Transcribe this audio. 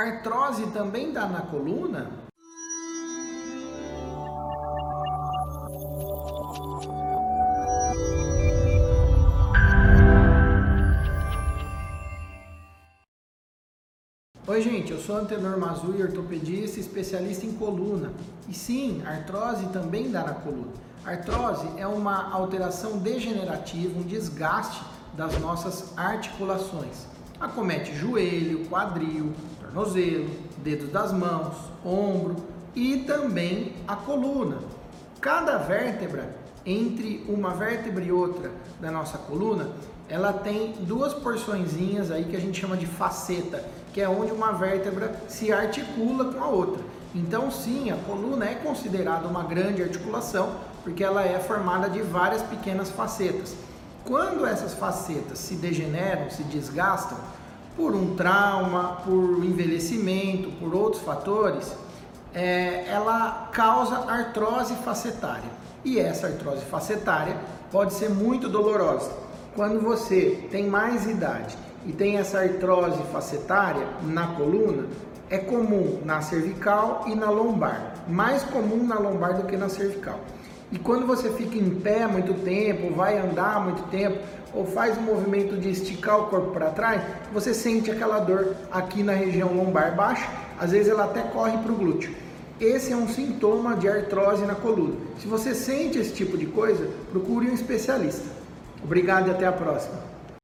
Artrose também dá na coluna? Oi, gente, eu sou Antenor Mazui, ortopedista especialista em coluna. E sim, artrose também dá na coluna. Artrose é uma alteração degenerativa, um desgaste das nossas articulações. Acomete joelho, quadril, tornozelo, dedos das mãos, ombro e também a coluna. Cada vértebra, entre uma vértebra e outra da nossa coluna, ela tem duas porçõezinhas aí que a gente chama de faceta, que é onde uma vértebra se articula com a outra. Então, sim, a coluna é considerada uma grande articulação, porque ela é formada de várias pequenas facetas. Quando essas facetas se degeneram, se desgastam, por um trauma, por envelhecimento, por outros fatores, é, ela causa artrose facetária. E essa artrose facetária pode ser muito dolorosa. Quando você tem mais idade e tem essa artrose facetária na coluna, é comum na cervical e na lombar. Mais comum na lombar do que na cervical. E quando você fica em pé muito tempo, vai andar muito tempo, ou faz um movimento de esticar o corpo para trás, você sente aquela dor aqui na região lombar baixa, às vezes ela até corre para o glúteo. Esse é um sintoma de artrose na coluna. Se você sente esse tipo de coisa, procure um especialista. Obrigado e até a próxima.